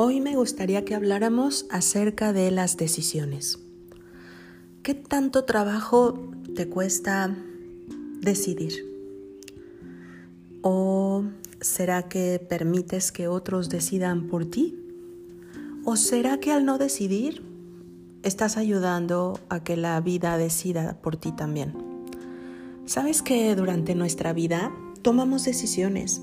Hoy me gustaría que habláramos acerca de las decisiones. ¿Qué tanto trabajo te cuesta decidir? ¿O será que permites que otros decidan por ti? ¿O será que al no decidir estás ayudando a que la vida decida por ti también? Sabes que durante nuestra vida tomamos decisiones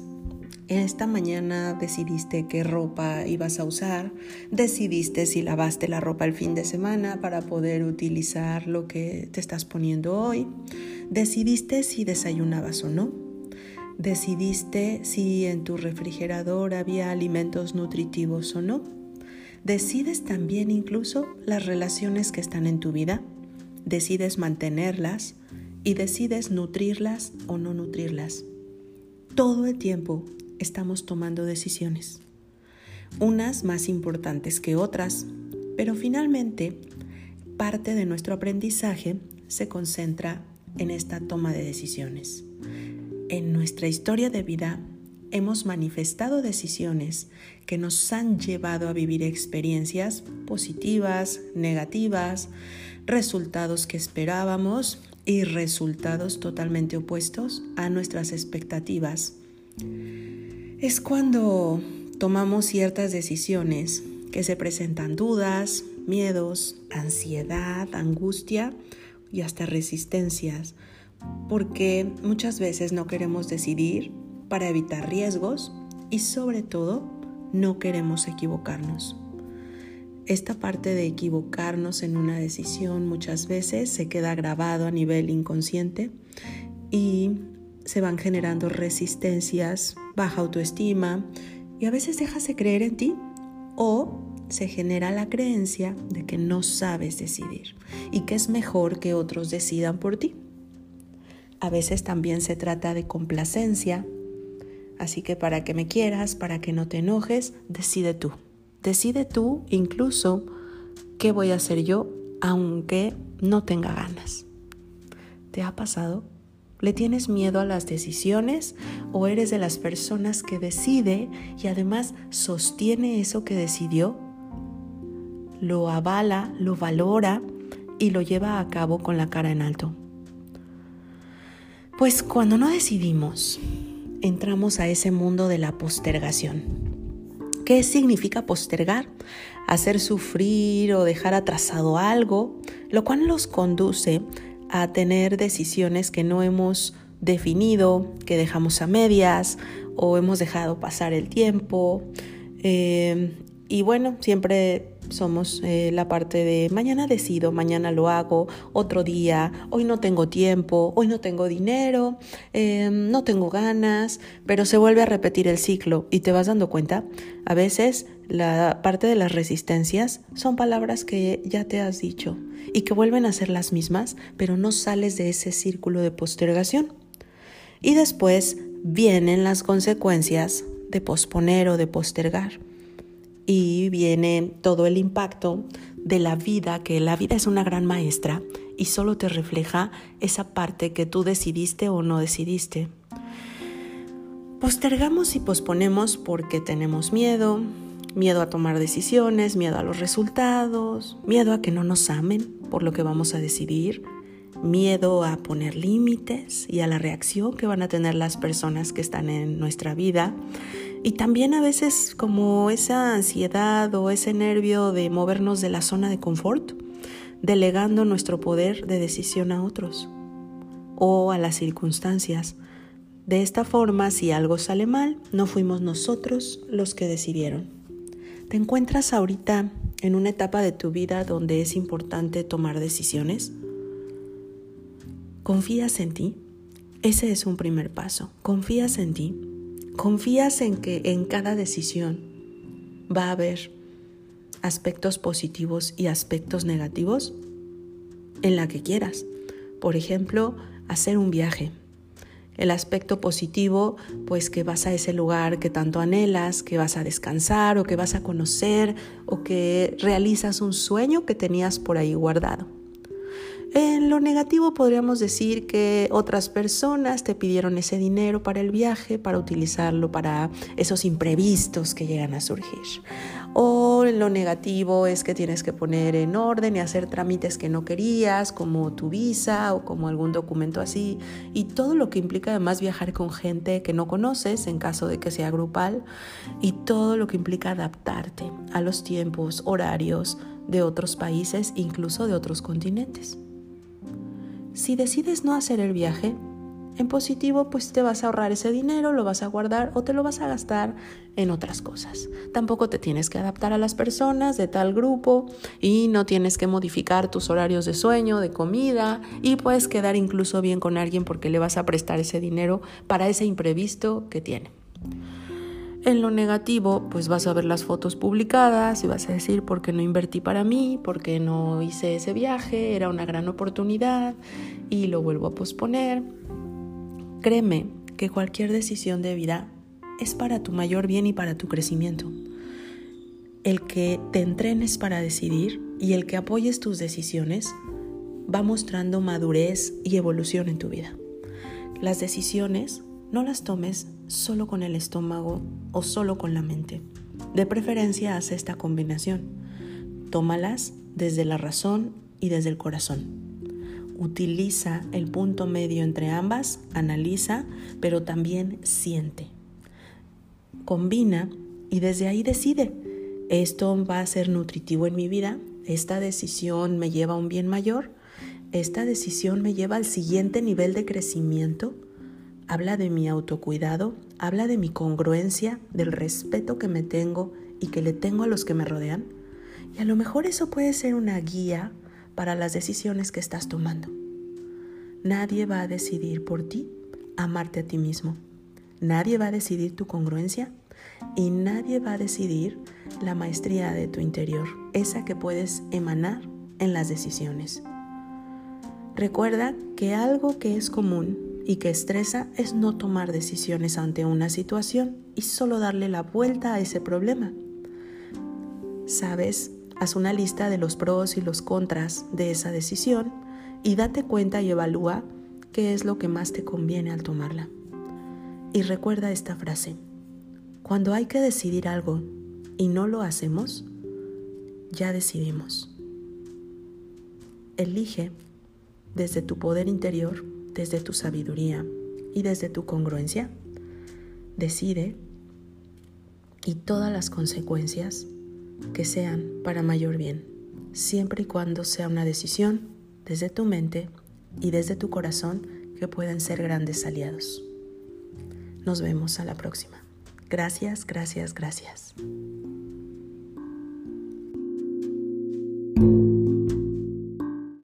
esta mañana decidiste qué ropa ibas a usar, decidiste si lavaste la ropa el fin de semana para poder utilizar lo que te estás poniendo hoy, decidiste si desayunabas o no, decidiste si en tu refrigerador había alimentos nutritivos o no, decides también incluso las relaciones que están en tu vida, decides mantenerlas y decides nutrirlas o no nutrirlas. Todo el tiempo estamos tomando decisiones, unas más importantes que otras, pero finalmente parte de nuestro aprendizaje se concentra en esta toma de decisiones. En nuestra historia de vida hemos manifestado decisiones que nos han llevado a vivir experiencias positivas, negativas, resultados que esperábamos y resultados totalmente opuestos a nuestras expectativas es cuando tomamos ciertas decisiones que se presentan dudas, miedos, ansiedad, angustia y hasta resistencias, porque muchas veces no queremos decidir para evitar riesgos y sobre todo no queremos equivocarnos. Esta parte de equivocarnos en una decisión muchas veces se queda grabado a nivel inconsciente y se van generando resistencias, baja autoestima y a veces dejas de creer en ti o se genera la creencia de que no sabes decidir y que es mejor que otros decidan por ti. A veces también se trata de complacencia, así que para que me quieras, para que no te enojes, decide tú. Decide tú incluso qué voy a hacer yo aunque no tenga ganas. ¿Te ha pasado? ¿Le tienes miedo a las decisiones o eres de las personas que decide y además sostiene eso que decidió? Lo avala, lo valora y lo lleva a cabo con la cara en alto. Pues cuando no decidimos, entramos a ese mundo de la postergación. ¿Qué significa postergar? Hacer sufrir o dejar atrasado algo, lo cual nos conduce a tener decisiones que no hemos definido, que dejamos a medias o hemos dejado pasar el tiempo. Eh, y bueno, siempre somos eh, la parte de mañana decido, mañana lo hago, otro día, hoy no tengo tiempo, hoy no tengo dinero, eh, no tengo ganas, pero se vuelve a repetir el ciclo y te vas dando cuenta, a veces la parte de las resistencias son palabras que ya te has dicho y que vuelven a ser las mismas, pero no sales de ese círculo de postergación. Y después vienen las consecuencias de posponer o de postergar y viene todo el impacto de la vida, que la vida es una gran maestra y solo te refleja esa parte que tú decidiste o no decidiste. Postergamos y posponemos porque tenemos miedo, miedo a tomar decisiones, miedo a los resultados, miedo a que no nos amen por lo que vamos a decidir, miedo a poner límites y a la reacción que van a tener las personas que están en nuestra vida, y también a veces como esa ansiedad o ese nervio de movernos de la zona de confort, delegando nuestro poder de decisión a otros o a las circunstancias. De esta forma, si algo sale mal, no fuimos nosotros los que decidieron. ¿Te encuentras ahorita en una etapa de tu vida donde es importante tomar decisiones? ¿Confías en ti? Ese es un primer paso. ¿Confías en ti? Confías en que en cada decisión va a haber aspectos positivos y aspectos negativos en la que quieras. Por ejemplo, hacer un viaje. El aspecto positivo, pues que vas a ese lugar que tanto anhelas, que vas a descansar o que vas a conocer o que realizas un sueño que tenías por ahí guardado. En lo negativo podríamos decir que otras personas te pidieron ese dinero para el viaje, para utilizarlo para esos imprevistos que llegan a surgir. O en lo negativo es que tienes que poner en orden y hacer trámites que no querías, como tu visa o como algún documento así, y todo lo que implica además viajar con gente que no conoces en caso de que sea grupal, y todo lo que implica adaptarte a los tiempos, horarios de otros países, incluso de otros continentes. Si decides no hacer el viaje, en positivo pues te vas a ahorrar ese dinero, lo vas a guardar o te lo vas a gastar en otras cosas. Tampoco te tienes que adaptar a las personas de tal grupo y no tienes que modificar tus horarios de sueño, de comida y puedes quedar incluso bien con alguien porque le vas a prestar ese dinero para ese imprevisto que tiene. En lo negativo, pues vas a ver las fotos publicadas y vas a decir por qué no invertí para mí, por qué no hice ese viaje, era una gran oportunidad y lo vuelvo a posponer. Créeme que cualquier decisión de vida es para tu mayor bien y para tu crecimiento. El que te entrenes para decidir y el que apoyes tus decisiones va mostrando madurez y evolución en tu vida. Las decisiones no las tomes solo con el estómago o solo con la mente. De preferencia haz esta combinación. Tómalas desde la razón y desde el corazón. Utiliza el punto medio entre ambas, analiza, pero también siente. Combina y desde ahí decide. Esto va a ser nutritivo en mi vida. Esta decisión me lleva a un bien mayor. Esta decisión me lleva al siguiente nivel de crecimiento habla de mi autocuidado, habla de mi congruencia, del respeto que me tengo y que le tengo a los que me rodean. Y a lo mejor eso puede ser una guía para las decisiones que estás tomando. Nadie va a decidir por ti amarte a ti mismo. Nadie va a decidir tu congruencia y nadie va a decidir la maestría de tu interior, esa que puedes emanar en las decisiones. Recuerda que algo que es común y que estresa es no tomar decisiones ante una situación y solo darle la vuelta a ese problema. ¿Sabes? Haz una lista de los pros y los contras de esa decisión y date cuenta y evalúa qué es lo que más te conviene al tomarla. Y recuerda esta frase. Cuando hay que decidir algo y no lo hacemos, ya decidimos. Elige desde tu poder interior desde tu sabiduría y desde tu congruencia, decide y todas las consecuencias que sean para mayor bien, siempre y cuando sea una decisión desde tu mente y desde tu corazón que puedan ser grandes aliados. Nos vemos a la próxima. Gracias, gracias, gracias.